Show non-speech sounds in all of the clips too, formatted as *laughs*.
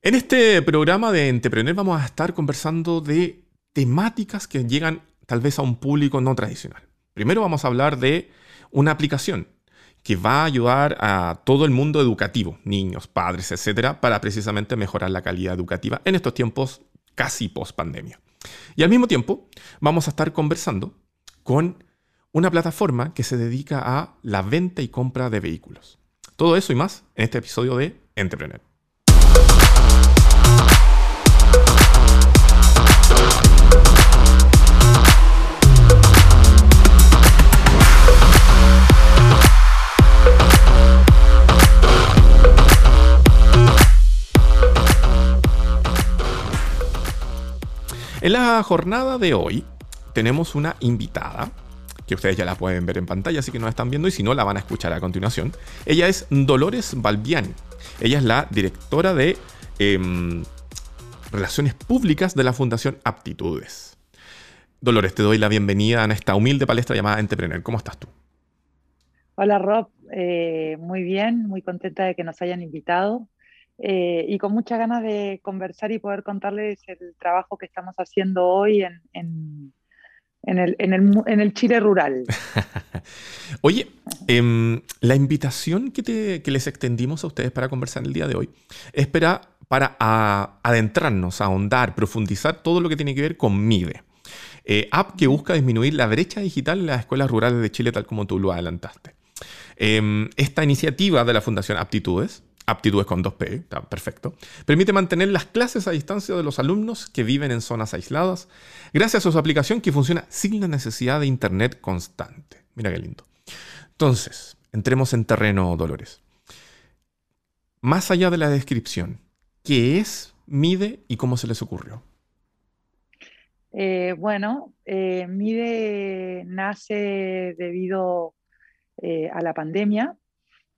En este programa de Entrepreneur vamos a estar conversando de temáticas que llegan tal vez a un público no tradicional. Primero vamos a hablar de una aplicación que va a ayudar a todo el mundo educativo, niños, padres, etcétera, para precisamente mejorar la calidad educativa en estos tiempos casi post pandemia. Y al mismo tiempo vamos a estar conversando con una plataforma que se dedica a la venta y compra de vehículos. Todo eso y más en este episodio de Entrepreneur. En la jornada de hoy tenemos una invitada que ustedes ya la pueden ver en pantalla, así que no están viendo y si no la van a escuchar a continuación. Ella es Dolores Balbiani. Ella es la directora de em, Relaciones Públicas de la Fundación Aptitudes. Dolores, te doy la bienvenida a esta humilde palestra llamada Entrepreneur. ¿Cómo estás tú? Hola Rob, eh, muy bien, muy contenta de que nos hayan invitado. Eh, y con muchas ganas de conversar y poder contarles el trabajo que estamos haciendo hoy en, en, el, en el, Chile rural. *laughs* Oye, em, la invitación que, te, que, les extendimos a ustedes para conversar el día de hoy es para, para adentrarnos, ahondar, profundizar todo lo que tiene que ver con MIDE. Eh, app que busca disminuir la brecha digital en las escuelas rurales de Chile, tal como tú lo adelantaste. Em, esta iniciativa de la Fundación Aptitudes aptitudes con 2P, está perfecto, permite mantener las clases a distancia de los alumnos que viven en zonas aisladas, gracias a su aplicación que funciona sin la necesidad de internet constante. Mira qué lindo. Entonces, entremos en terreno, Dolores. Más allá de la descripción, ¿qué es, mide y cómo se les ocurrió? Eh, bueno, eh, MIDE nace debido eh, a la pandemia.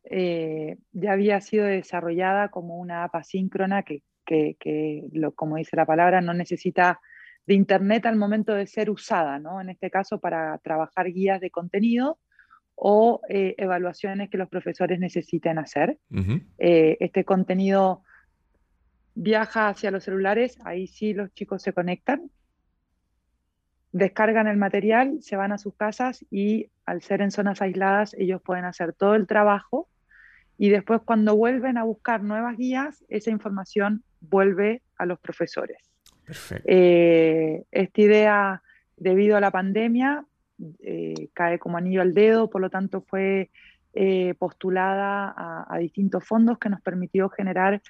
Eh, ya había sido desarrollada como una app asíncrona que, lo, como dice la palabra, no necesita de Internet al momento de ser usada, ¿no? En este caso para trabajar guías de contenido o eh, evaluaciones que los profesores necesiten hacer. Eh, este contenido viaja hacia los celulares, ahí sí los chicos se conectan, descargan el material, se van a sus casas y al ser en zonas aisladas ellos pueden hacer todo el trabajo y después cuando vuelven a buscar nuevas guías, esa información vuelve a los profesores. Eh, esta idea, debido a la pandemia, eh, cae como anillo al dedo, por lo tanto fue eh, postulada a, distintos fondos que nos permitió generar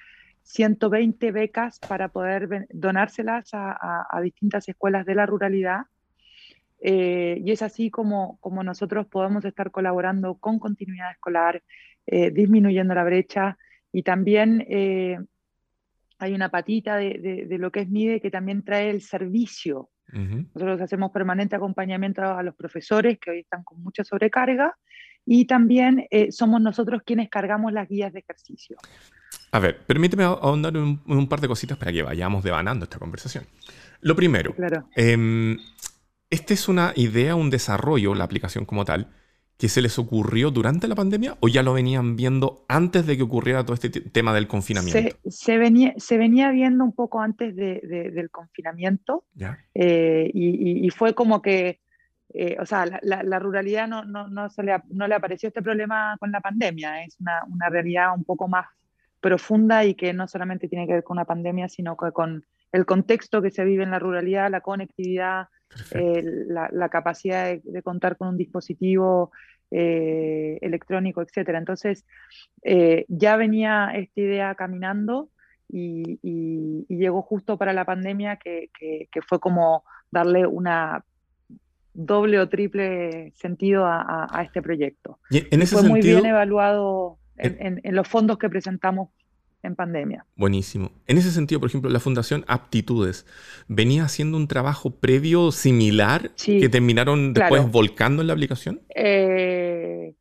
120 becas para poder donárselas a, distintas escuelas de la ruralidad. y es así como, como nosotros podemos estar colaborando con continuidad escolar, eh, disminuyendo la brecha y también eh, hay una patita de, lo que es MIDE que también trae el servicio. Nosotros hacemos permanente acompañamiento a los profesores que hoy están con mucha sobrecarga y también eh, somos nosotros quienes cargamos las guías de ejercicio. A ver, permíteme ahondar un, un par de cositas para que vayamos devanando esta conversación. Lo primero, claro. Em, esta es una idea, un desarrollo, la aplicación como tal, que se les ocurrió durante la pandemia o ya lo venían viendo antes de que ocurriera todo este tema del confinamiento? Se, venía, se venía viendo un poco antes del confinamiento eh, y, fue como que, eh, o sea, la, ruralidad no, no, no, le, no, le, apareció este problema con la pandemia, es una, una, realidad un poco más profunda y que no solamente tiene que ver con una pandemia, sino que con el contexto que se vive en la ruralidad, la conectividad, eh, la, capacidad de, contar con un dispositivo eh, electrónico, etc. Entonces, eh, ya venía esta idea caminando y, llegó justo para la pandemia que, fue como darle una doble o triple sentido a, este proyecto. Y en ese fue muy bien evaluado en, los fondos que presentamos en pandemia. Buenísimo. En ese sentido, por ejemplo, la Fundación Aptitudes venía haciendo un trabajo previo similar que terminaron después volcando en la aplicación. Eh,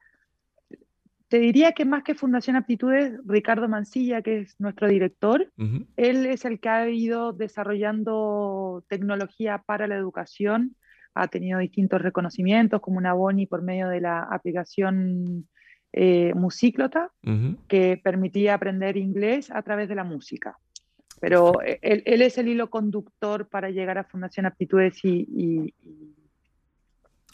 te diría que más que Fundación Aptitudes, Ricardo Mancilla, que es nuestro director, él es el que ha ido desarrollando tecnología para la educación, ha tenido distintos reconocimientos, como una Boni por medio de la aplicación eh, musíclota que permitía aprender inglés a través de la música. Pero él, es el hilo conductor para llegar a Fundación Aptitudes y, y,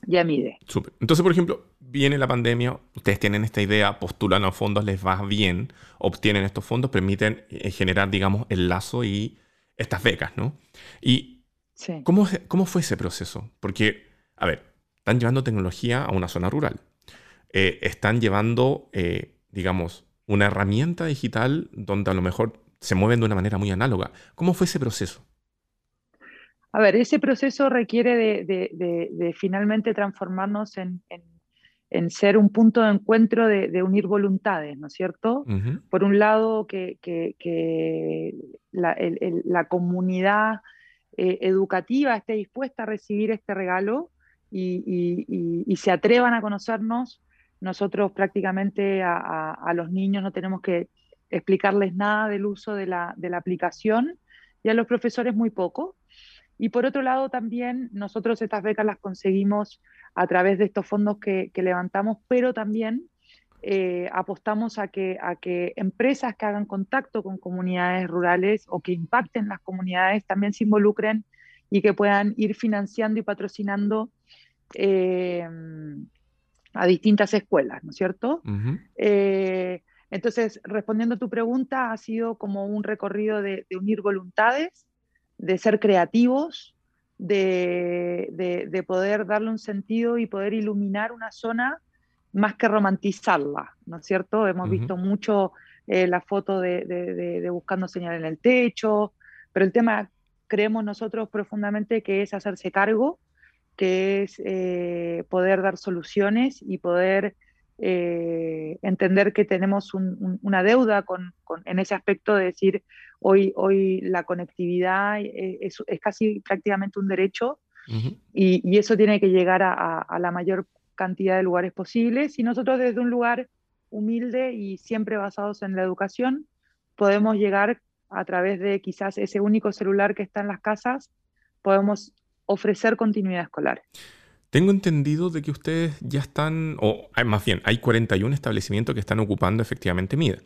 y a MIDE. Entonces, por ejemplo, viene la pandemia, ustedes tienen esta idea, postulan a fondos, les va bien, obtienen estos fondos, permiten eh, generar, digamos, el lazo y estas becas, ¿no? Y ¿cómo, ¿cómo fue ese proceso? Porque, a ver, están llevando tecnología a una zona rural. Eh, están llevando, eh, digamos, una herramienta digital donde a lo mejor se mueven de una manera muy análoga. ¿Cómo fue ese proceso? A ver, ese proceso requiere de, finalmente transformarnos en, ser un punto de encuentro de, unir voluntades, ¿no es cierto? Por un lado, que, la, comunidad eh, educativa esté dispuesta a recibir este regalo y, se atrevan a conocernos. Nosotros prácticamente a, los niños no tenemos que explicarles nada del uso de la, de la aplicación y a los profesores muy poco. Y por otro lado, también nosotros estas becas las conseguimos a través de estos fondos que, levantamos, pero también eh, apostamos a que, a que empresas que hagan contacto con comunidades rurales o que impacten las comunidades también se involucren y que puedan ir financiando y patrocinando eh, a distintas escuelas, ¿no es cierto? Eh, entonces, respondiendo a tu pregunta, ha sido como un recorrido de unir voluntades de ser creativos, de, poder darle un sentido y poder iluminar una zona más que romantizarla, ¿no es cierto? Hemos visto mucho eh, la foto de, buscando señal en el techo, pero el tema creemos nosotros profundamente que es hacerse cargo, que es eh, poder dar soluciones y poder eh, entender que tenemos una deuda con, en ese aspecto de decir, hoy, hoy la conectividad es, casi prácticamente un derecho y, eso tiene que llegar a, la mayor cantidad de lugares posibles. Y nosotros desde un lugar humilde y siempre basados en la educación podemos llegar a través de quizás ese único celular que está en las casas, podemos ofrecer continuidad escolar. Tengo entendido de que ustedes ya están, o más bien, hay 41 establecimientos que están ocupando efectivamente MIDE.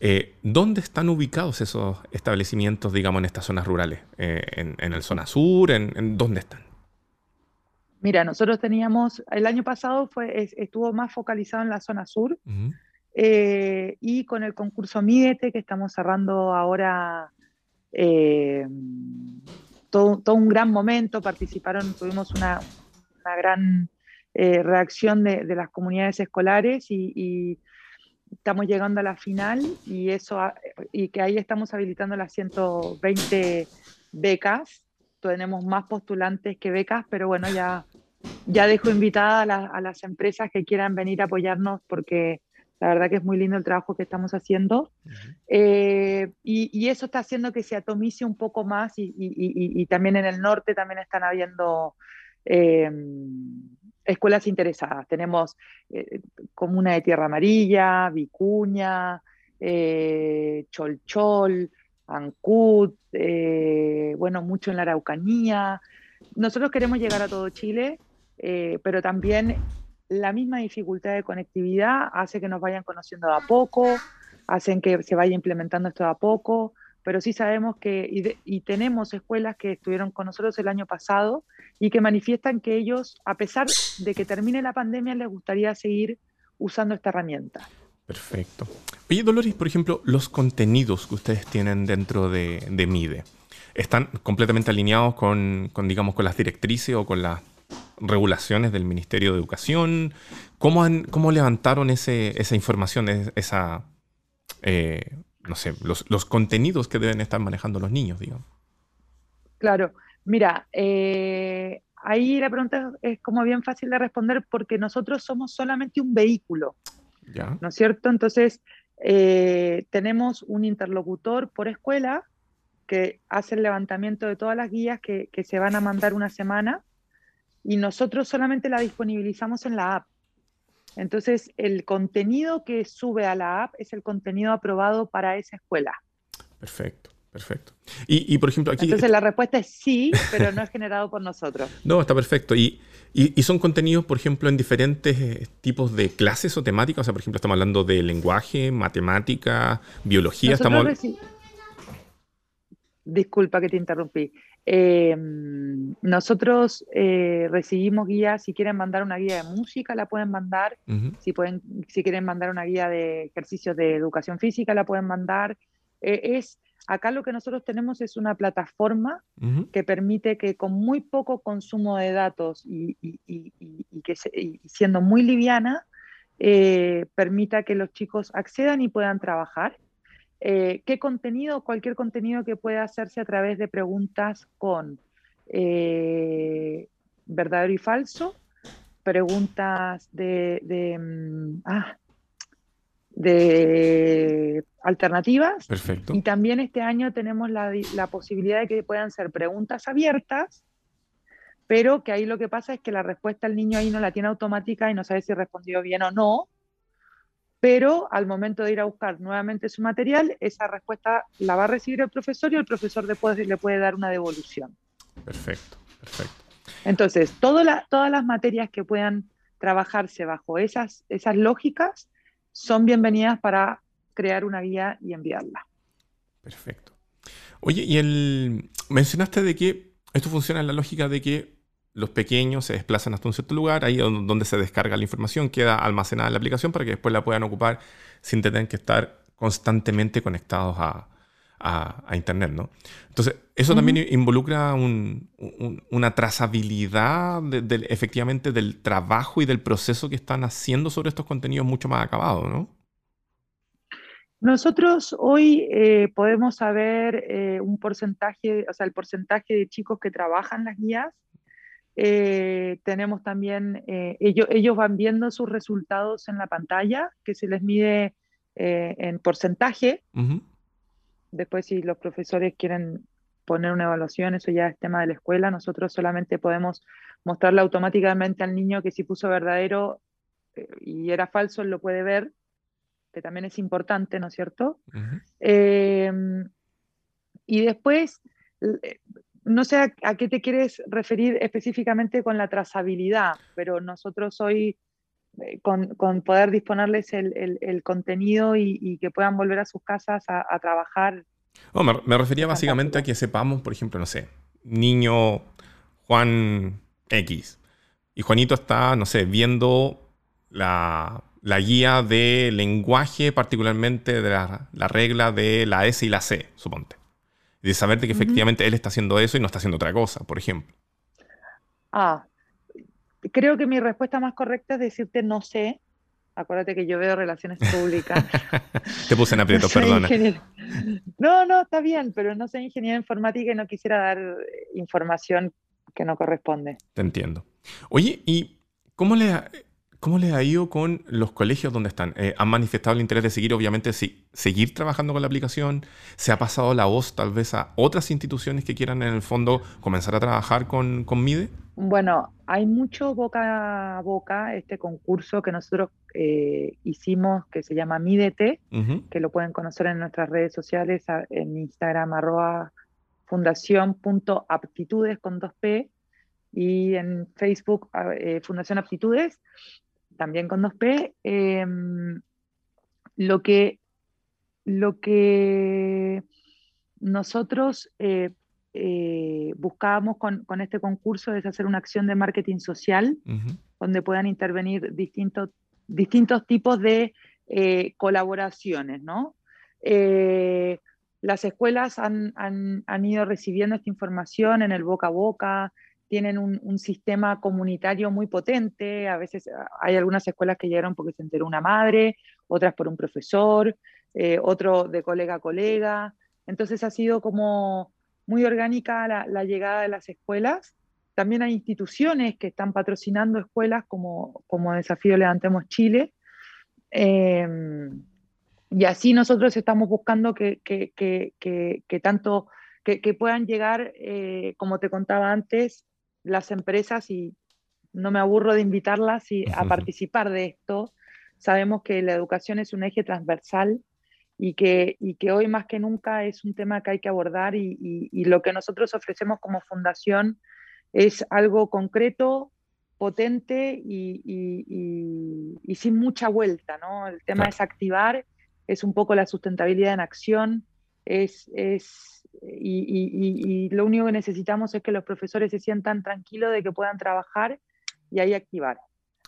Eh, ¿Dónde están ubicados esos establecimientos, digamos, en estas zonas rurales? Eh, en, el zona sur? En, ¿Dónde están? Mira, nosotros teníamos, el año pasado fue, estuvo más focalizado en la zona sur eh, y con el concurso MIDETE que estamos cerrando ahora todo, un gran momento, participaron, tuvimos una, una gran eh, reacción de, las comunidades escolares y, estamos llegando a la final y, eso, y que ahí estamos habilitando las 120 becas. Tenemos más postulantes que becas, pero bueno, ya, ya dejo invitada a, las empresas que quieran venir a apoyarnos porque la verdad que es muy lindo el trabajo que estamos haciendo. Eh, y, eso está haciendo que se atomice un poco más y, y, también en el norte también están habiendo Em, escuelas interesadas. Tenemos eh, Comuna de Tierra Amarilla, Vicuña, eh, Cholchol, Ancut, eh, bueno, mucho en la Araucanía. Nosotros queremos llegar a todo Chile, pero también la misma dificultad de conectividad hace que nos vayan conociendo de a poco, hacen que se vaya implementando esto de a poco pero sí sabemos que, y, tenemos escuelas que estuvieron con nosotros el año pasado y que manifiestan que ellos, a pesar de que termine la pandemia, les gustaría seguir usando esta herramienta. Perfecto. Oye, Dolores, por ejemplo, los contenidos que ustedes tienen dentro de, MIDE, ¿están completamente alineados con, digamos, con las directrices o con las regulaciones del Ministerio de Educación? ¿Cómo, cómo levantaron ese, esa información, esa... Eh, no sé, los, contenidos que deben estar manejando los niños, digamos. Claro, mira, eh, ahí la pregunta es como bien fácil de responder porque nosotros somos solamente un vehículo, ¿no es cierto? Entonces, eh, tenemos un interlocutor por escuela que hace el levantamiento de todas las guías que, que se van a mandar una semana y nosotros solamente la disponibilizamos en la app. Entonces, el contenido que sube a la app es el contenido aprobado para esa escuela. Perfecto. Perfecto. Y, por ejemplo, aquí. Entonces la respuesta es sí, pero no es generado por nosotros. *laughs* No, está perfecto. Y, son contenidos, por ejemplo, en diferentes eh, tipos de clases o temáticas. O sea, por ejemplo, estamos hablando de lenguaje, matemática, biología. Estamos... Disculpa que te interrumpí. Em, nosotros eh, recibimos guías, si quieren mandar una guía de música, la pueden mandar, si, pueden, si quieren mandar una guía de ejercicios de educación física, la pueden mandar. Eh, es, acá lo que nosotros tenemos es una plataforma que permite que con muy poco consumo de datos y, que siendo muy liviana, eh, permita que los chicos accedan y puedan trabajar. Eh, ¿Qué contenido? Cualquier contenido que pueda hacerse a través de preguntas con eh, verdadero y falso, preguntas de, de, mm, ah, alternativas. Perfecto. Y también este año tenemos la, la posibilidad de que puedan ser preguntas abiertas pero que ahí lo que pasa es que la respuesta el niño ahí no la tiene automática y no sabe si respondió bien o no, pero al momento de ir a buscar nuevamente su material, esa respuesta la va a recibir el profesor y el profesor después le puede dar una devolución. Perfecto, perfecto. Entonces, todas las materias que puedan trabajarse bajo esas, esas lógicas son bienvenidas para crear una guía y enviarla. Perfecto. Oye, y el mencionaste de que esto funciona en la lógica de que los pequeños se desplazan hasta un cierto lugar, ahí donde se descarga la información, queda almacenada en la aplicación para que después la puedan ocupar sin tener que estar constantemente conectados a, Internet, ¿no? Entonces, eso también involucra una trazabilidad efectivamente del trabajo y del proceso que están haciendo sobre estos contenidos mucho más acabados, ¿no? Nosotros hoy eh, podemos saber eh, un porcentaje, o sea, el porcentaje de chicos que trabajan las guías eh, tenemos también, eh, ellos, ellos van viendo sus resultados en la pantalla, que se les mide eh, en porcentaje. Después, si los profesores quieren poner una evaluación, eso ya es tema de la escuela. Nosotros solamente podemos mostrarle automáticamente al niño que si puso verdadero y era falso, él lo puede ver, que también es importante, ¿no es cierto? y después, no sé a, qué te quieres referir específicamente con la trazabilidad, pero nosotros hoy, eh, con, poder disponerles el, contenido y, que puedan volver a sus casas a, trabajar. me, refería básicamente a que sepamos, por ejemplo, no sé, niño Juan X, y Juanito está, no sé, viendo la, guía de lenguaje, particularmente de la, la regla de la S y la C, suponte de saber que efectivamente él está haciendo eso y no está haciendo otra cosa, por ejemplo. Ah, creo que mi respuesta más correcta es decirte no sé. Acuérdate que yo veo relaciones públicas. *laughs* Te puse en aprieto, *laughs* perdona. No, no, está bien, pero no soy ingeniero informática y no quisiera dar información que no corresponde. Te entiendo. Oye, ¿y cómo le, ¿Cómo les ha ido con los colegios donde están? Eh, ¿Han manifestado el interés de seguir, obviamente, seguir trabajando con la aplicación? ¿Se ha pasado la voz tal vez a otras instituciones que quieran en el fondo comenzar a trabajar con, con MIDE? Bueno, hay mucho boca a boca este concurso que nosotros eh, hicimos que se llama MIDET, que lo pueden conocer en nuestras redes sociales, en Instagram arroba fundación.aptitudes con 2P y en Facebook eh, Fundación Aptitudes también con 2P, em, lo, que, lo que nosotros eh, eh, buscábamos con, este concurso es hacer una acción de marketing social donde puedan intervenir distintos, distintos tipos de eh, colaboraciones, ¿no? las escuelas han, han, ido recibiendo esta información en el boca a boca, tienen un, sistema comunitario muy potente. A veces ah, hay algunas escuelas que llegaron porque se enteró una madre, otras por un profesor, eh, otro de colega a colega. Entonces ha sido como muy orgánica la, llegada de las escuelas. También hay instituciones que están patrocinando escuelas como, como Desafío Levantemos Chile. Em, y así nosotros estamos buscando que, que, que, tanto que, puedan llegar, eh, como te contaba antes, las empresas y no me aburro de invitarlas y, a participar de esto. Sabemos que la educación es un eje transversal y que, y que hoy más que nunca es un tema que hay que abordar y, y, lo que nosotros ofrecemos como fundación es algo concreto, potente y, sin mucha vuelta. ¿no? El tema es activar, es un poco la sustentabilidad en acción, es, es y, lo único que necesitamos es que los profesores se sientan tranquilos de que puedan trabajar y ahí activar.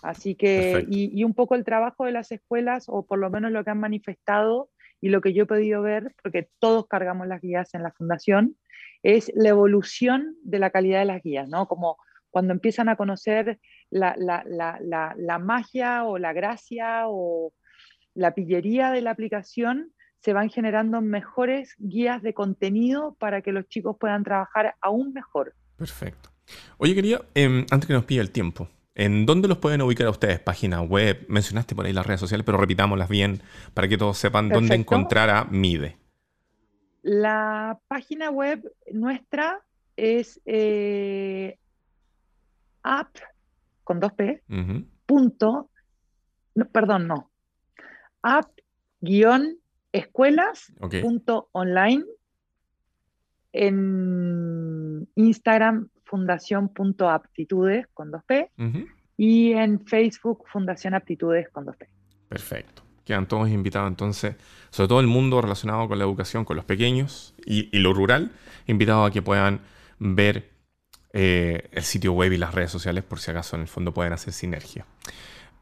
Así que, y, y, un poco el trabajo de las escuelas, o por lo menos lo que han manifestado y lo que yo he podido ver, porque todos cargamos las guías en la fundación, es la evolución de la calidad de las guías, ¿no? Como cuando empiezan a conocer la, la, la, la magia o la gracia o la pillería de la aplicación, se van generando mejores guías de contenido para que los chicos puedan trabajar aún mejor. Perfecto. Oye, quería, em, antes que nos pida el tiempo, ¿en dónde los pueden ubicar a ustedes? Página web, mencionaste por ahí las redes sociales, pero repitámoslas bien para que todos sepan dónde encontrar a MIDE. La página web nuestra es eh, app con dos P, punto, perdón, no, app guion escuelas.online en Instagram fundación.aptitudes con 2P y en Facebook Fundación Aptitudes con 2P. Perfecto. Quedan todos invitados entonces, sobre todo el mundo relacionado con la educación, con los pequeños y, lo rural, invitados a que puedan ver eh, el sitio web y las redes sociales por si acaso en el fondo pueden hacer sinergia.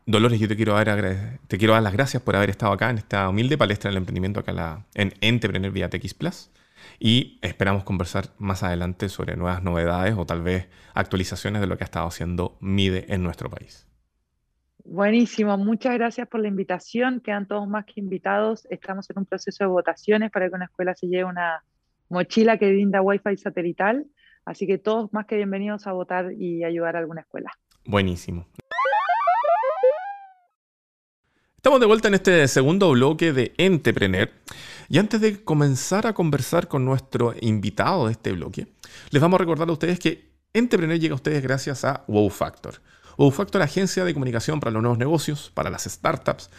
Dolores, yo te quiero, dar, te quiero dar las gracias por haber estado acá en esta humilde palestra del emprendimiento acá la, en Entrepreneur vía TX Plus. Y esperamos conversar más adelante sobre nuevas novedades o tal vez actualizaciones de lo que ha estado haciendo MIDE en nuestro país. Buenísimo, muchas gracias por la invitación. Quedan todos más que invitados. Estamos en un proceso de votaciones para que una escuela se lleve una mochila que brinda Wi-Fi satelital. Así que todos más que bienvenidos a votar y ayudar a alguna escuela. Buenísimo. Estamos de vuelta en este segundo bloque de Entrepreneur. Y antes de comenzar a conversar con nuestro invitado de este bloque, les vamos a recordar a ustedes que Entrepreneur llega a ustedes gracias a Wow Factor. Wow Factor, agencia de comunicación para los nuevos negocios, para las startups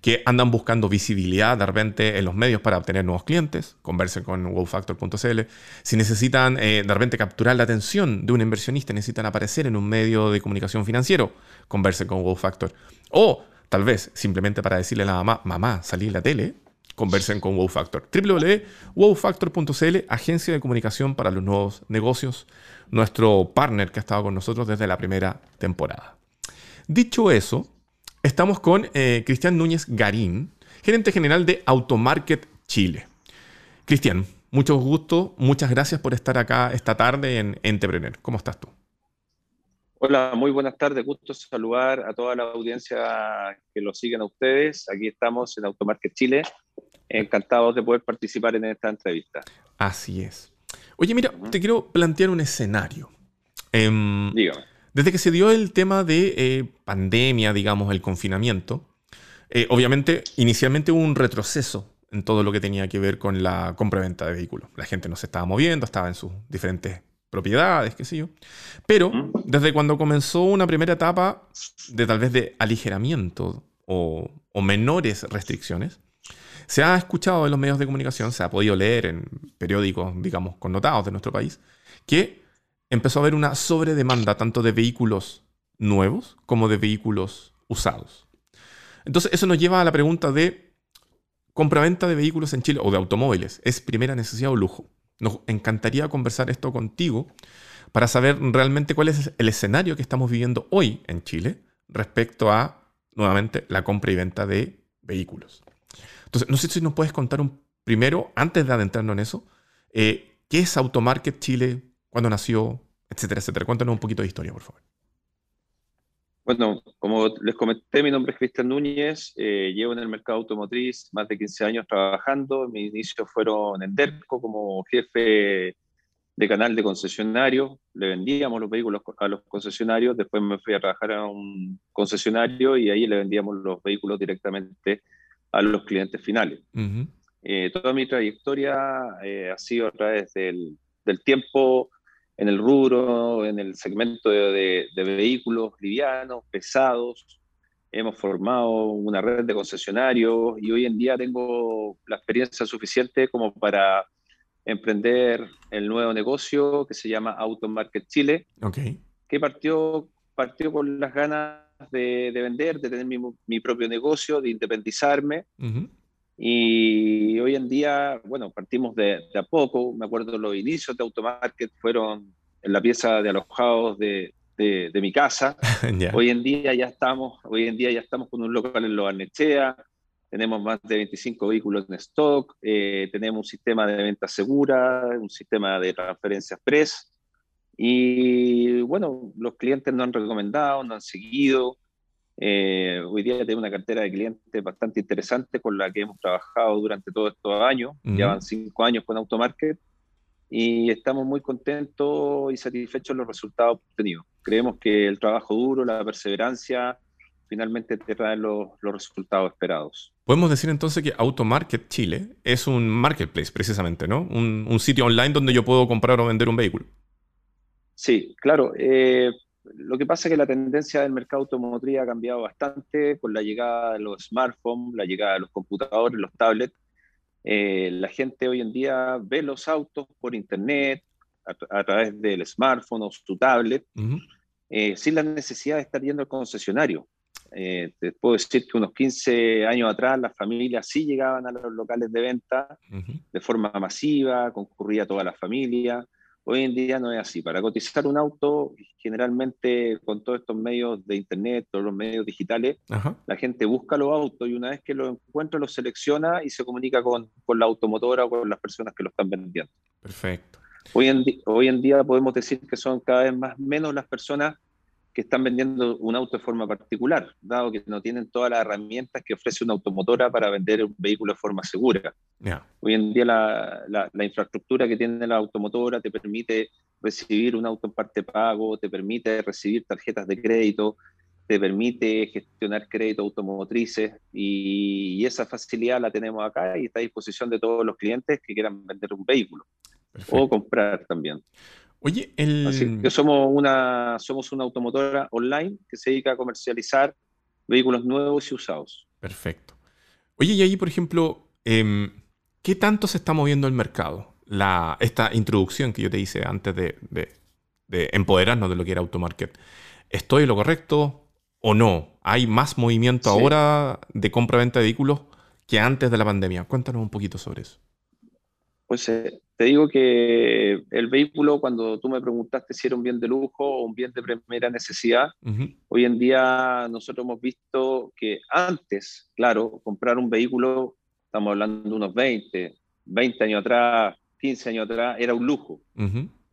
que andan buscando visibilidad de repente en los medios para obtener nuevos clientes. Conversen con wowfactor.cl. Si necesitan eh, de repente capturar la atención de un inversionista, necesitan aparecer en un medio de comunicación financiero, conversen con Wow Factor. O Tal vez simplemente para decirle a la mamá, mamá, salí en la tele, conversen con Wow Factor. www.wowfactor.cl, agencia de comunicación para los nuevos negocios, nuestro partner que ha estado con nosotros desde la primera temporada. Dicho eso, estamos con eh, Cristian Núñez Garín, gerente general de Automarket Chile. Cristian, mucho gusto, muchas gracias por estar acá esta tarde en Entrepreneur. ¿Cómo estás tú? Hola, muy buenas tardes. Gusto saludar a toda la audiencia que lo siguen a ustedes. Aquí estamos en Automarket Chile. Encantados de poder participar en esta entrevista. Así es. Oye, mira, te quiero plantear un escenario. Em, Dígame. Desde que se dio el tema de eh, pandemia, digamos, el confinamiento, eh, obviamente, inicialmente hubo un retroceso en todo lo que tenía que ver con la compra-venta de vehículos. La gente no se estaba moviendo, estaba en sus diferentes propiedades, qué sé yo. Pero desde cuando comenzó una primera etapa de tal vez de aligeramiento o, menores restricciones, se ha escuchado en los medios de comunicación, se ha podido leer en periódicos, digamos, connotados de nuestro país, que empezó a haber una sobredemanda tanto de vehículos nuevos como de vehículos usados. Entonces, eso nos lleva a la pregunta de compraventa de vehículos en Chile o de automóviles. ¿Es primera necesidad o lujo? Nos encantaría conversar esto contigo para saber realmente cuál es el escenario que estamos viviendo hoy en Chile respecto a, nuevamente, la compra y venta de vehículos. Entonces, no sé si nos puedes contar un primero, antes de adentrarnos en eso, eh, ¿qué es Automarket Chile? ¿Cuándo nació? Etcétera, etcétera. Cuéntanos un poquito de historia, por favor. Bueno, como les comenté, mi nombre es Cristian Núñez, eh, llevo en el mercado automotriz más de 15 años trabajando. Mis inicios fueron en DERCO como jefe de canal de concesionario. Le vendíamos los vehículos a los concesionarios, después me fui a trabajar a un concesionario y ahí le vendíamos los vehículos directamente a los clientes finales. Eh, toda mi trayectoria eh, ha sido a través del, del tiempo en el rubro, en el segmento de, vehículos livianos, pesados. Hemos formado una red de concesionarios y hoy en día tengo la experiencia suficiente como para emprender el nuevo negocio que se llama Automarket Chile, okay. que partió, partió con las ganas de, vender, de tener mi, propio negocio, de independizarme. Y Y hoy en día, bueno, partimos de, a poco. Me acuerdo los inicios de Automarket fueron en la pieza de alojados de, de, mi casa. *laughs* Hoy en día ya estamos, hoy en día ya estamos con un local en Loarnechea, tenemos más de 25 vehículos en stock, eh, tenemos un sistema de venta segura, un sistema de transferencia express. Y bueno, los clientes nos han recomendado, nos han seguido. Eh, hoy día tenemos una cartera de clientes bastante interesante con la que hemos trabajado durante todos estos años. Llevan cinco años con Automarket y estamos muy contentos y satisfechos de los resultados obtenidos. Creemos que el trabajo duro, la perseverancia, finalmente te traen los, los resultados esperados. Podemos decir entonces que Automarket Chile es un marketplace precisamente, ¿no? Un, un sitio online donde yo puedo comprar o vender un vehículo. Sí, claro. Eh, lo que pasa es que la tendencia del mercado automotriz ha cambiado bastante con la llegada de los smartphones, la llegada de los computadores, los tablets. Eh, la gente hoy en día ve los autos por internet, a, través del smartphone o su tablet, eh, sin la necesidad de estar yendo al concesionario. te puedo decir que unos 15 años atrás las familias sí llegaban a los locales de venta de forma masiva, concurría toda la familia. Hoy en día no es así. Para cotizar un auto, generalmente con todos estos medios de internet, todos los medios digitales, la gente busca los autos y una vez que los encuentra, los selecciona y se comunica con, con, la automotora o con las personas que lo están vendiendo. Perfecto. Hoy en, hoy en día podemos decir que son cada vez más menos las personas que están vendiendo un auto de forma particular, dado que no tienen todas las herramientas que ofrece una automotora para vender un vehículo de forma segura. Hoy en día la, la, infraestructura que tiene la automotora te permite recibir un auto en parte pago, te permite recibir tarjetas de crédito, te permite gestionar crédito automotrices y, esa facilidad la tenemos acá y está a disposición de todos los clientes que quieran vender un vehículo o comprar también. Oye, el... que somos una, somos una automotora online que se dedica a comercializar vehículos nuevos y usados. Perfecto. Oye, y ahí, por ejemplo, em, ¿qué tanto se está moviendo el mercado? La, esta introducción que yo te hice antes de, de, empoderarnos de lo que era Automarket. ¿Estoy en lo correcto o no? ¿Hay más movimiento ahora de compra-venta de vehículos que antes de la pandemia? Cuéntanos un poquito sobre eso. Pues eh, te digo que el vehículo, cuando tú me preguntaste si era un bien de lujo o un bien de primera necesidad, hoy en día nosotros hemos visto que antes, claro, comprar un vehículo, estamos hablando de unos 20, 20 años atrás, 15 años atrás, era un lujo,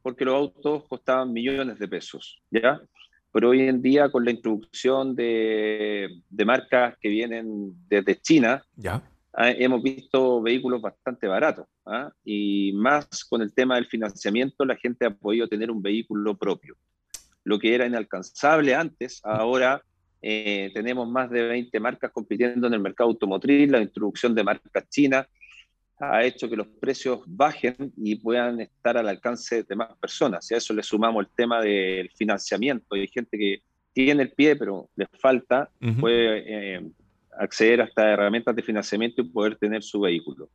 porque los autos costaban millones de pesos, ¿ya? Pero hoy en día, con la introducción de, de marcas que vienen desde China, ¿Ya? Ah, hemos visto vehículos bastante baratos ¿ah? y más con el tema del financiamiento la gente ha podido tener un vehículo propio. Lo que era inalcanzable antes, ahora eh, tenemos más de 20 marcas compitiendo en el mercado automotriz, la introducción de marcas chinas ha hecho que los precios bajen y puedan estar al alcance de más personas. Y a eso le sumamos el tema del financiamiento. Hay gente que tiene el pie, pero les falta, puede eh, acceder a estas herramientas de financiamiento y poder tener su vehículo.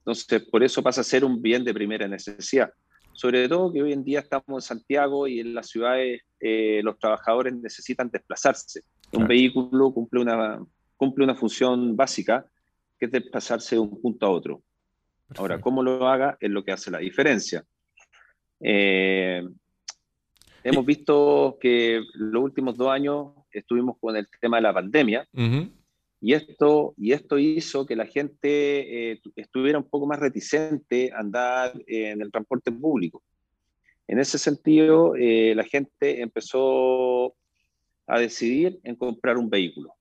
Entonces, por eso pasa a ser un bien de primera necesidad. Sobre todo que hoy en día estamos en Santiago y en las ciudades eh, los trabajadores necesitan desplazarse. Un vehículo cumple una, cumple una función básica, que es desplazarse de un punto a otro. Ahora, cómo lo haga es lo que hace la diferencia. Eh, hemos visto que los últimos dos años estuvimos con el tema de la pandemia. Y esto, y esto hizo que la gente eh, estuviera un poco más reticente a andar en el transporte público. En ese sentido, eh, la gente empezó a decidir en comprar un vehículo.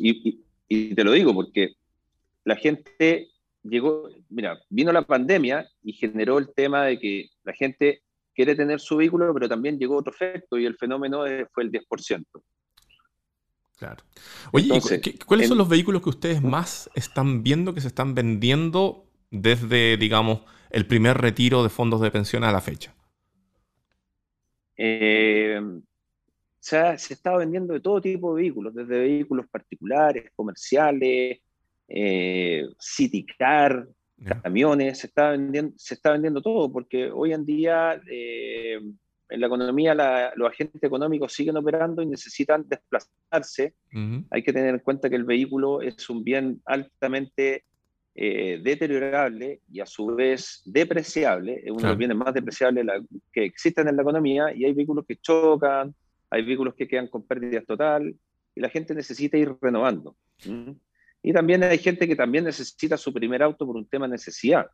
y, y, te lo digo porque la gente llegó, mira, vino la pandemia y generó el tema de que la gente quiere tener su vehículo, pero también llegó otro efecto y el fenómeno fue el 10%. Claro. Oye, ¿cuáles son los vehículos que ustedes más están viendo que se están vendiendo desde, digamos, el primer retiro de fondos de pensión a la fecha? Eh, se, se estaba vendiendo de todo tipo de vehículos, desde vehículos particulares, comerciales, eh, city car, camiones, se está, vendiendo, se está vendiendo todo, porque hoy en día eh, en la economía los agentes económicos siguen operando y necesitan desplazarse. Hay que tener en cuenta que el vehículo es un bien altamente eh, deteriorable y a su vez depreciable, es uno de los bienes más depreciables que existen en la economía, y hay vehículos que chocan, hay vehículos que quedan con pérdidas total, y la gente necesita ir renovando. Y también hay gente que también necesita su primer auto por un tema de necesidad.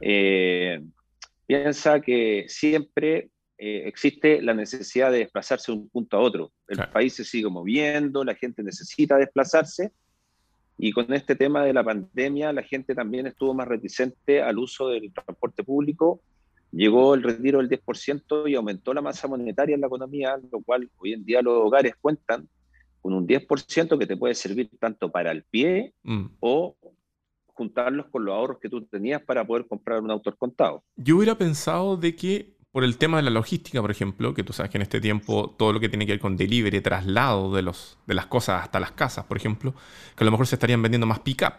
Eh, piensa que siempre eh, existe la necesidad de desplazarse de un punto a otro. El país se sigue moviendo, la gente necesita desplazarse y con este tema de la pandemia la gente también estuvo más reticente al uso del transporte público. Llegó el retiro del 10% y aumentó la masa monetaria en la economía, lo cual hoy en día los hogares cuentan con un 10% que te puede servir tanto para el pie mm. o juntarlos con los ahorros que tú tenías para poder comprar un auto contado. Yo hubiera pensado de que por el tema de la logística, por ejemplo, que tú sabes que en este tiempo todo lo que tiene que ver con delivery, traslado de, los, de las cosas hasta las casas, por ejemplo, que a lo mejor se estarían vendiendo más pick-up.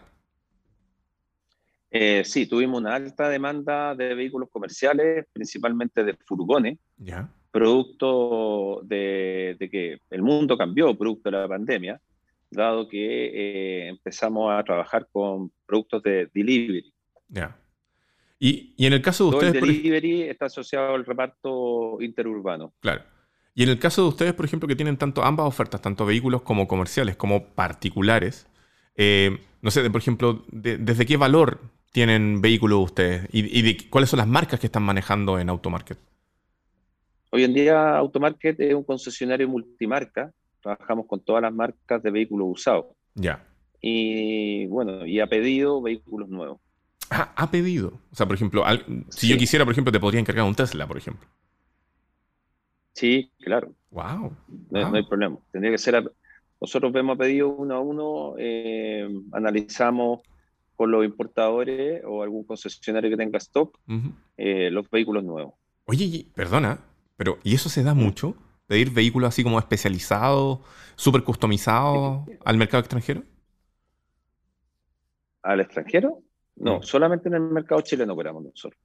Eh, sí, tuvimos una alta demanda de vehículos comerciales, principalmente de furgones, ya producto de, que el mundo cambió, producto de la pandemia, dado que eh, empezamos a trabajar con productos de delivery. Ya. Y, en el caso de ustedes... El delivery está asociado al reparto interurbano. Claro. Y en el caso de ustedes, por ejemplo, que tienen tanto ambas ofertas, tanto vehículos como comerciales, como particulares, eh, no sé, por ejemplo, ¿desde qué valor tienen vehículos ustedes? ¿Y, cuáles son las marcas que están manejando en Automarket? Hoy en día Automarket es un concesionario multimarca. Trabajamos con todas las marcas de vehículos usados. Ya. Y bueno, y ha pedido vehículos nuevos. Ah, ha pedido. O sea, por ejemplo, si yo quisiera, por ejemplo, te podría encargar un Tesla, por ejemplo. Sí, claro. Wow. No, hay problema. Tendría que ser. Nosotros vemos pedido uno a uno, eh, analizamos con los importadores o algún concesionario que tenga stock eh, los vehículos nuevos. Oye, perdona, pero ¿y eso se da mucho? ¿Pedir vehículos así como especializados, súper customizados al mercado extranjero? ¿Al extranjero? No, mm. solamente en el mercado chileno operamos nosotros.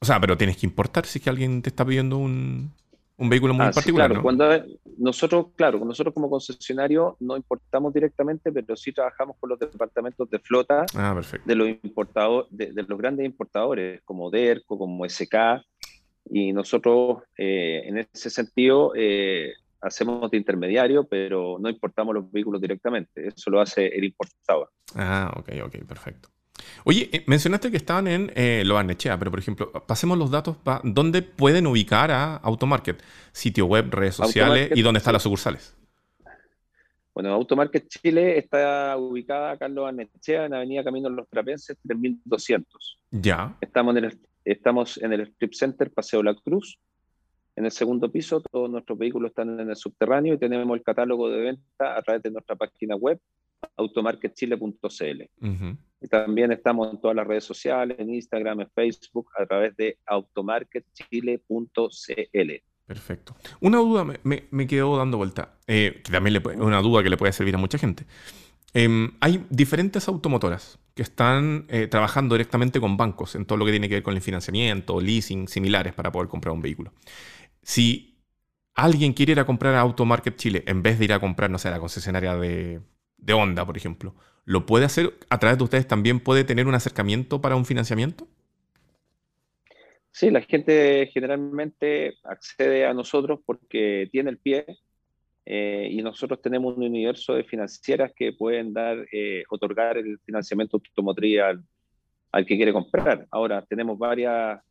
O sea, pero tienes que importar si es que alguien te está pidiendo un, vehículo muy ah, particular. claro, cuando nosotros, claro, nosotros como concesionario no importamos directamente, pero sí trabajamos con los departamentos de flota ah, de los importadores, de, los grandes importadores como DERCO, como SK, y nosotros eh, en ese sentido eh, hacemos de intermediario, pero no importamos los vehículos directamente. Eso lo hace el importador. Ah, ok, ok, perfecto. Oye, eh, mencionaste que estaban en eh, Loarnechea, pero por ejemplo, pasemos los datos para dónde pueden ubicar a Automarket, sitio web, redes sociales y dónde están las sucursales. Bueno, Automarket Chile está ubicada acá en Loarnechea, en Avenida Camino Los Trapenses, 3200. Ya. Estamos en el, estamos en el Strip Center Paseo La Cruz. En el segundo piso, todos nuestros vehículos están en el subterráneo y tenemos el catálogo de venta a través de nuestra página web automarketchile.cl. Y también estamos en todas las redes sociales, en Instagram, en Facebook, a través de automarketchile.cl. Perfecto. Una duda me, me, quedó dando vuelta, eh, que también es una duda que le puede servir a mucha gente. Em, hay diferentes automotoras que están eh, trabajando directamente con bancos en todo lo que tiene que ver con el financiamiento, leasing, similares para poder comprar un vehículo. Si alguien quiere ir a comprar a Automarket Chile en vez de ir a comprar, no sé, a la concesionaria de de Honda, por ejemplo, ¿lo puede hacer a través de ustedes? ¿También puede tener un acercamiento para un financiamiento? Sí, la gente generalmente accede a nosotros porque tiene el pie eh, y nosotros tenemos un universo de financieras que pueden dar, eh, otorgar el financiamiento automotriz al, al que quiere comprar. Ahora, tenemos varias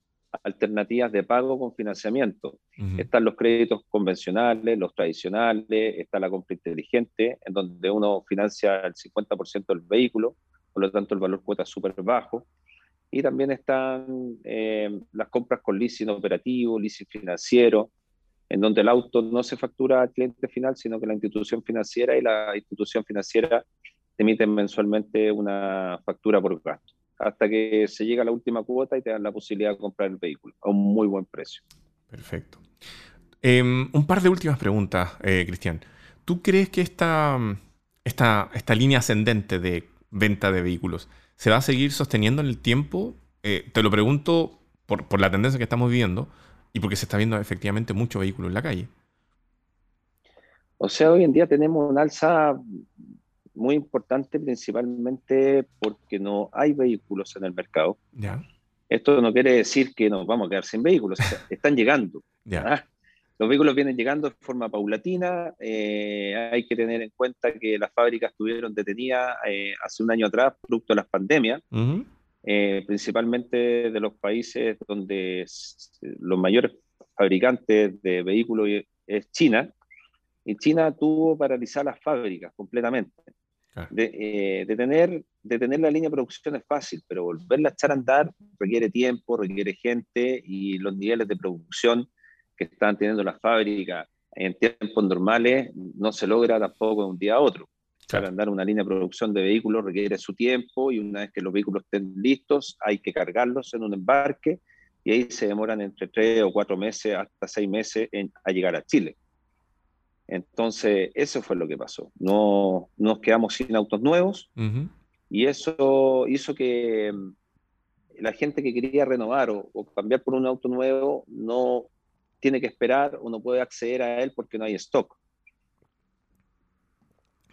alternativas de pago con financiamiento. Están los créditos convencionales, los tradicionales, está la compra inteligente, en donde uno financia el 50% del vehículo, por lo tanto el valor cuota es súper bajo. Y también están eh, las compras con leasing operativo, leasing financiero, en donde el auto no se factura al cliente final, sino que la institución financiera y la institución financiera emiten mensualmente una factura por gasto hasta que se llega a la última cuota y te dan la posibilidad de comprar el vehículo a un muy buen precio. Perfecto. Em, un par de últimas preguntas, eh, Cristian. ¿Tú crees que esta, esta, esta, línea ascendente de venta de vehículos se va a seguir sosteniendo en el tiempo? Eh, te lo pregunto por, por, la tendencia que estamos viviendo y porque se está viendo efectivamente mucho vehículo en la calle. O sea, hoy en día tenemos un alza muy importante principalmente porque no hay vehículos en el mercado. Esto no quiere decir que nos vamos a quedar sin vehículos, *laughs* están llegando. ¿ah? Los vehículos vienen llegando de forma paulatina. Eh, hay que tener en cuenta que las fábricas estuvieron detenidas eh, hace un año atrás, producto de las pandemias, eh, principalmente de los países donde los mayores fabricantes de vehículos es China. Y China tuvo paralizar las fábricas completamente. De, tener, de tener la línea de producción es fácil, pero volverla a echar a andar requiere tiempo, requiere gente y los niveles de producción que están teniendo las fábricas en tiempos normales no se logra tampoco de un día a otro. Para andar una línea de producción de vehículos requiere su tiempo y una vez que los vehículos estén listos hay que cargarlos en un embarque y ahí se demoran entre tres o cuatro meses hasta seis meses en, a llegar a Chile. Entonces, eso fue lo que pasó. No nos quedamos sin autos nuevos y eso hizo que mm, la gente que quería renovar o, o, cambiar por un auto nuevo no tiene que esperar o no puede acceder a él porque no hay stock.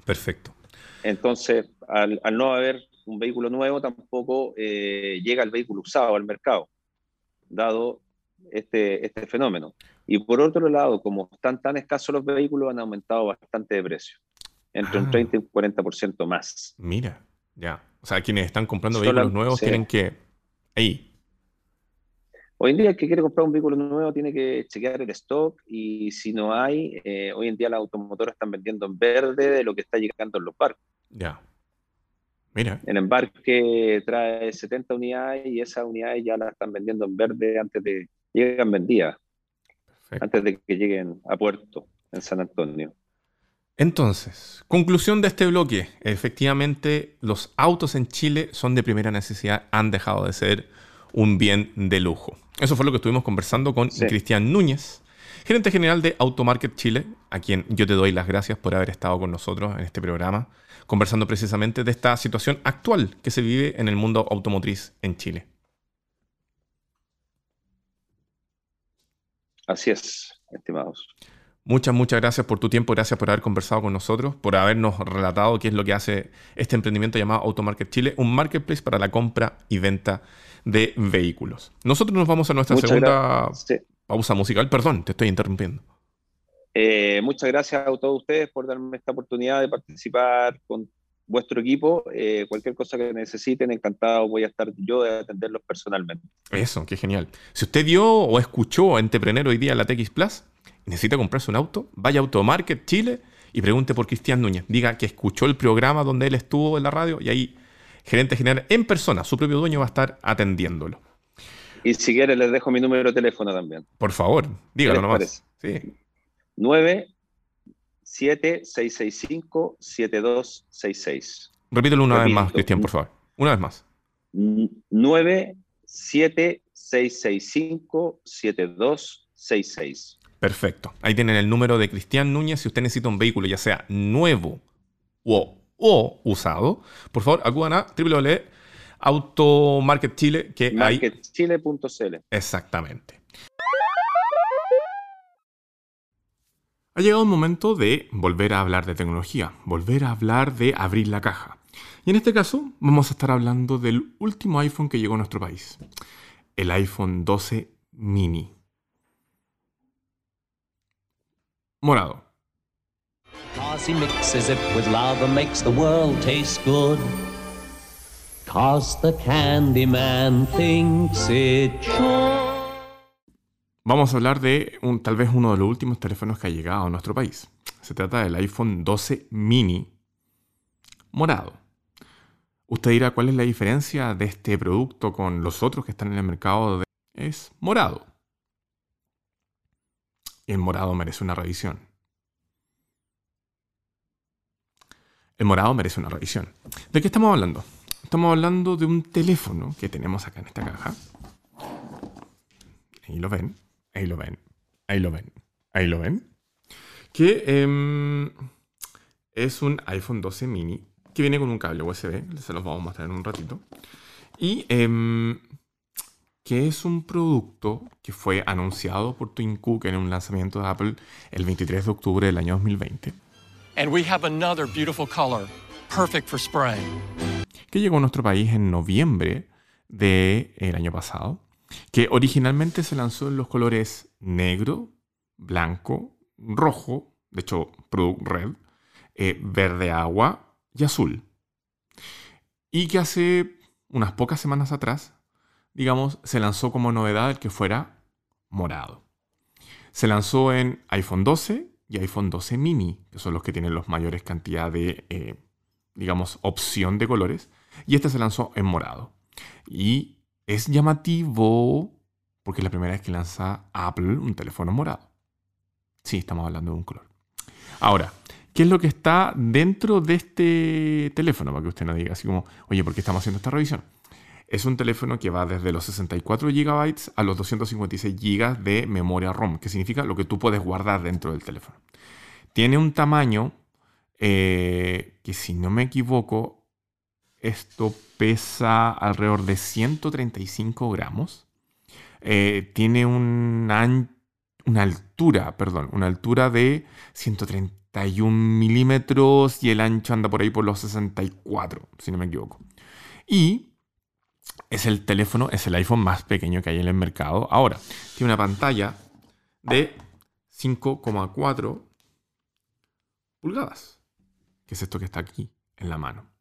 Perfecto. Entonces, al, no haber un vehículo nuevo, tampoco eh, llega el vehículo usado al mercado, dado este, este fenómeno. Y por otro lado, como están tan escasos los vehículos, han aumentado bastante de precio, entre un 30 ah. y un 40% más. Mira, ya. O sea, quienes están comprando vehículos nuevos tienen que... Ahí, Hoy en día el que quiere comprar un vehículo nuevo tiene que chequear el stock y si no hay, eh, hoy en día las automotoras están vendiendo en verde de lo que está llegando en los barcos. Ya. Mira. El embarque trae 70 unidades y esas unidades ya las están vendiendo en verde antes de llegan vendidas. Antes de que lleguen a puerto en San Antonio. Entonces, conclusión de este bloque. Efectivamente, los autos en Chile son de primera necesidad, han dejado de ser un bien de lujo. Eso fue lo que estuvimos conversando con Cristian Núñez, gerente general de Automarket Chile, a quien yo te doy las gracias por haber estado con nosotros en este programa, conversando precisamente de esta situación actual que se vive en el mundo automotriz en Chile. Así es, estimados. Muchas, muchas gracias por tu tiempo, gracias por haber conversado con nosotros, por habernos relatado qué es lo que hace este emprendimiento llamado Automarket Chile, un marketplace para la compra y venta de vehículos. Nosotros nos vamos a nuestra segunda pausa musical. Perdón, te estoy interrumpiendo. Eh, muchas gracias a todos ustedes por darme esta oportunidad de participar con vuestro equipo. Eh, cualquier cosa que necesiten, encantado voy a estar yo de atenderlos personalmente. Eso, qué genial. Si usted vio o escuchó a Entrepreneur hoy día la TX Plus, necesita comprarse un auto, vaya a Automarket Chile y pregunte por Cristian Núñez. Diga que escuchó el programa donde él estuvo en la radio y ahí, gerente general en persona, su propio dueño va a estar atendiéndolo. Y si quiere, les dejo mi número de teléfono también. Por favor, dígalo nomás. Sí. 9 7266 Repítelo una vez más, Cristian, por favor. Una vez más. 9 7266 Perfecto. Ahí tienen el número de Cristian Núñez. Si usted necesita un vehículo, ya sea nuevo o, o usado, por favor, acudan a www.automarket Chile. Que Marketchile.cl. Exactamente. Ha llegado el momento de volver a hablar de tecnología, volver a hablar de abrir la caja. Y en este caso vamos a estar hablando del último iPhone que llegó a nuestro país, el iPhone 12 mini. morado. Vamos a hablar de tal vez uno de los últimos teléfonos que ha llegado a nuestro país. Se trata del iPhone 12 mini morado. Usted dirá cuál es la diferencia de este producto con los otros que están en el mercado. Es morado el morado merece una revisión. El morado merece una revisión. ¿De qué estamos hablando? Estamos hablando de un teléfono que tenemos acá en esta caja. Ahí lo ven, ahí lo ven, ahí lo ven, ahí lo ven. Que em, es un iPhone 12 mini que viene con un cable USB. Se los vamos a mostrar en un ratito. Y em, que es un producto que fue anunciado por Tim Cook en un lanzamiento de Apple el 23 de octubre del año 2020. And we have another beautiful color, perfect for spraying. Que llegó a nuestro país en noviembre del año pasado. Que originalmente se lanzó en los colores negro, blanco, rojo, de hecho, Product Red, eh, verde agua y azul. Y que hace unas pocas semanas atrás, digamos, se lanzó como novedad el que fuera morado. Se lanzó en iPhone 12 y iPhone 12 mini, que son los que tienen las mayores cantidad de, eh, digamos, opción de colores. Y este se lanzó en morado. Y es llamativo porque es la primera vez que lanza Apple un teléfono morado. Sí, estamos hablando de un color. Ahora, ¿qué es lo que está dentro de este teléfono? Para que usted no diga así como, oye, ¿por qué estamos haciendo esta revisión? Es un teléfono que va desde los 64 GB a los 256 GB de memoria ROM, que significa lo que tú puedes guardar dentro del teléfono. Tiene un tamaño eh, que, si no me equivoco, esto pesa alrededor de 135 gramos. Eh, tiene una, una altura, perdón, una altura de 131 milímetros y el ancho anda por ahí por los 64, si no me equivoco. Y es el teléfono, es el iPhone más pequeño que hay en el mercado. Ahora, tiene una pantalla de 5,4 pulgadas, que es esto que está aquí en la mano.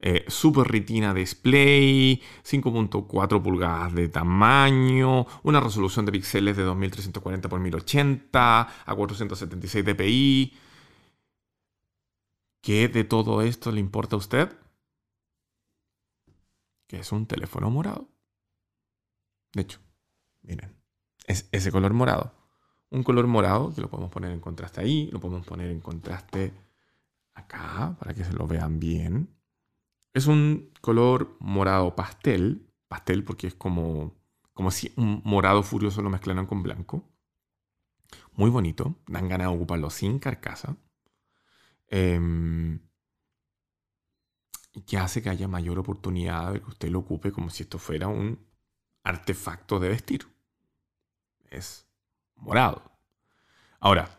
Eh, Super Retina Display, 5.4 pulgadas de tamaño, una resolución de píxeles de 2340 x 1080 a 476 dpi. ¿Qué de todo esto le importa a usted? que es un teléfono morado. De hecho, miren, es ese color morado. Un color morado que lo podemos poner en contraste ahí, lo podemos poner en contraste acá para que se lo vean bien. Es un color morado pastel, pastel porque es como, como si un morado furioso lo mezclaran con blanco. Muy bonito, dan ganas de ocuparlo sin carcasa. Eh, que hace que haya mayor oportunidad de que usted lo ocupe como si esto fuera un artefacto de vestir. Es morado. Ahora,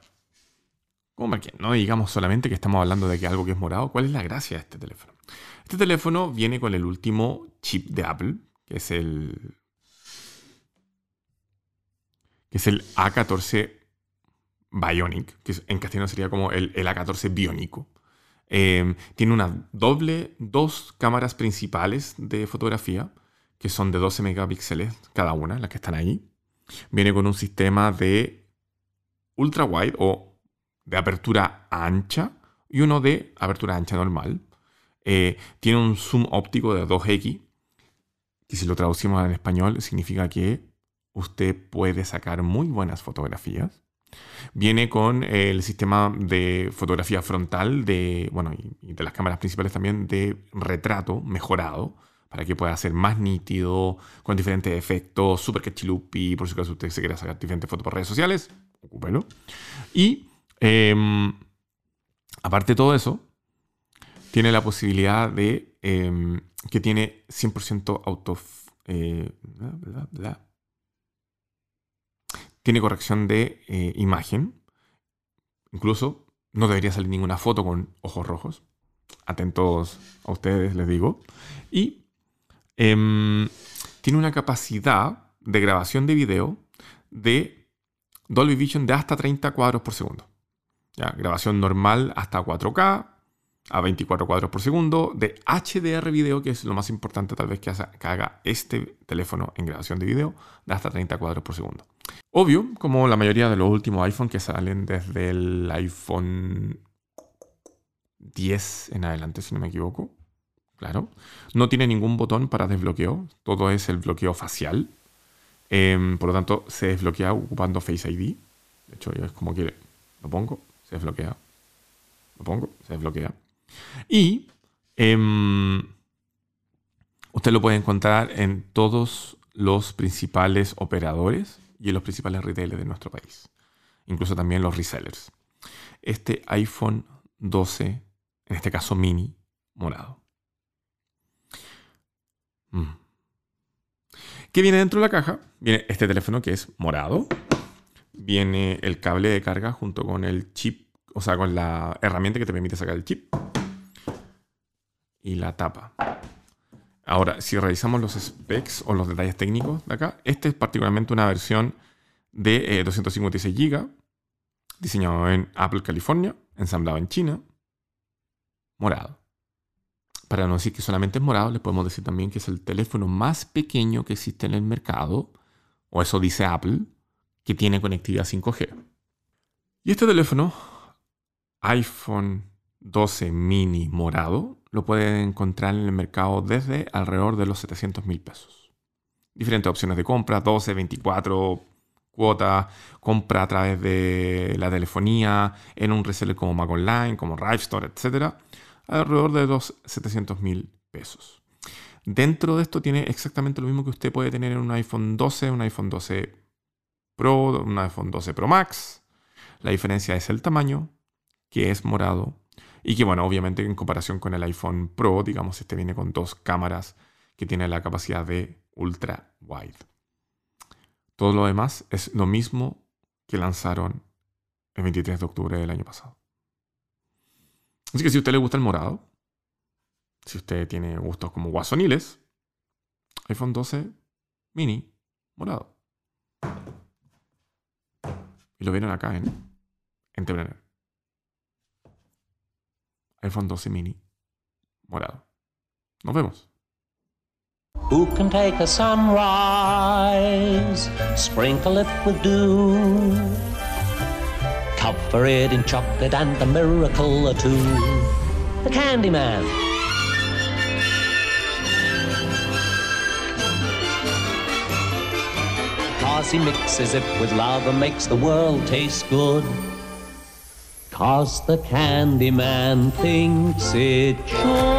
como que no digamos solamente que estamos hablando de que algo que es morado, ¿cuál es la gracia de este teléfono? Este teléfono viene con el último chip de Apple, que es el que es el A14 Bionic, que en castellano sería como el, el A14 biónico. Em, tiene una doble, dos cámaras principales de fotografía, que son de 12 megapíxeles cada una, las que están ahí. Viene con un sistema de ultra wide o de apertura ancha y uno de apertura ancha normal. Eh, tiene un zoom óptico de 2x, que si lo traducimos en español significa que usted puede sacar muy buenas fotografías. Viene con el sistema de fotografía frontal de, bueno, y de las cámaras principales también de retrato mejorado para que pueda ser más nítido, con diferentes efectos, super cachilupi, por si acaso usted se quiere sacar diferentes fotos por redes sociales, ocúpelo. Y em, aparte de todo eso, tiene la posibilidad de em, que tiene 100% auto... Eh, tiene corrección de eh, imagen. Incluso no debería salir ninguna foto con ojos rojos. Atentos a ustedes, les digo. Y em, tiene una capacidad de grabación de video de Dolby Vision de hasta 30 cuadros por segundo. ¿Ya? Grabación normal hasta 4K, a 24 cuadros por segundo, de HDR video, que es lo más importante tal vez que, haga este teléfono en grabación de video, de hasta 30 cuadros por segundo. Obvio, como la mayoría de los últimos iPhone que salen desde el iPhone 10 en adelante, si no me equivoco. Claro. No tiene ningún botón para desbloqueo, todo es el bloqueo facial. Em, por lo tanto, se desbloquea ocupando Face ID. De hecho, es como que lo pongo, se desbloquea. Lo pongo, se desbloquea. Y em, usted lo puede encontrar en todos los principales operadores y en los principales retailers de nuestro país. Incluso también los resellers. Este iPhone 12, en este caso mini, morado. Mm. ¿Qué viene dentro de la caja? Viene este teléfono que es morado. Viene el cable de carga junto con el chip, o sea, con la herramienta que te permite sacar el chip. Y la tapa. Ahora, si revisamos los specs o los detalles técnicos de acá, este es particularmente una versión de 256 eh, GB, diseñado en Apple, California, ensamblado en China, morado. Para no decir que solamente es morado, les podemos decir también que es el teléfono más pequeño que existe en el mercado, o eso dice Apple, que tiene conectividad 5G. Y este teléfono, iPhone 12 mini morado, lo pueden encontrar en el mercado desde alrededor de los 700 mil pesos. Diferentes opciones de compra, 12, 24 cuotas, compra a través de la telefonía, en un reseller como Mac Online, como Store, etc. Alrededor de los 700 mil pesos. Dentro de esto tiene exactamente lo mismo que usted puede tener en un iPhone 12, un iPhone 12 Pro, un iPhone 12 Pro Max. La diferencia es el tamaño, que es morado. Y que, bueno, obviamente en comparación con el iPhone Pro, digamos, este viene con dos cámaras que tiene la capacidad de ultra wide. Todo lo demás es lo mismo que lanzaron el 23 de octubre del año pasado. Así que si a usted le gusta el morado, si usted tiene gustos como guasoniles, iPhone 12 mini morado. Y lo vieron acá en Entrepreneur. iPhone 12 mini morado. Nos vemos. Who can take a sunrise, sprinkle it with dew, cover it in chocolate and a miracle or two? The Candyman. Cause he mixes it with love and makes the world taste good. Cause the Candyman thinks it should.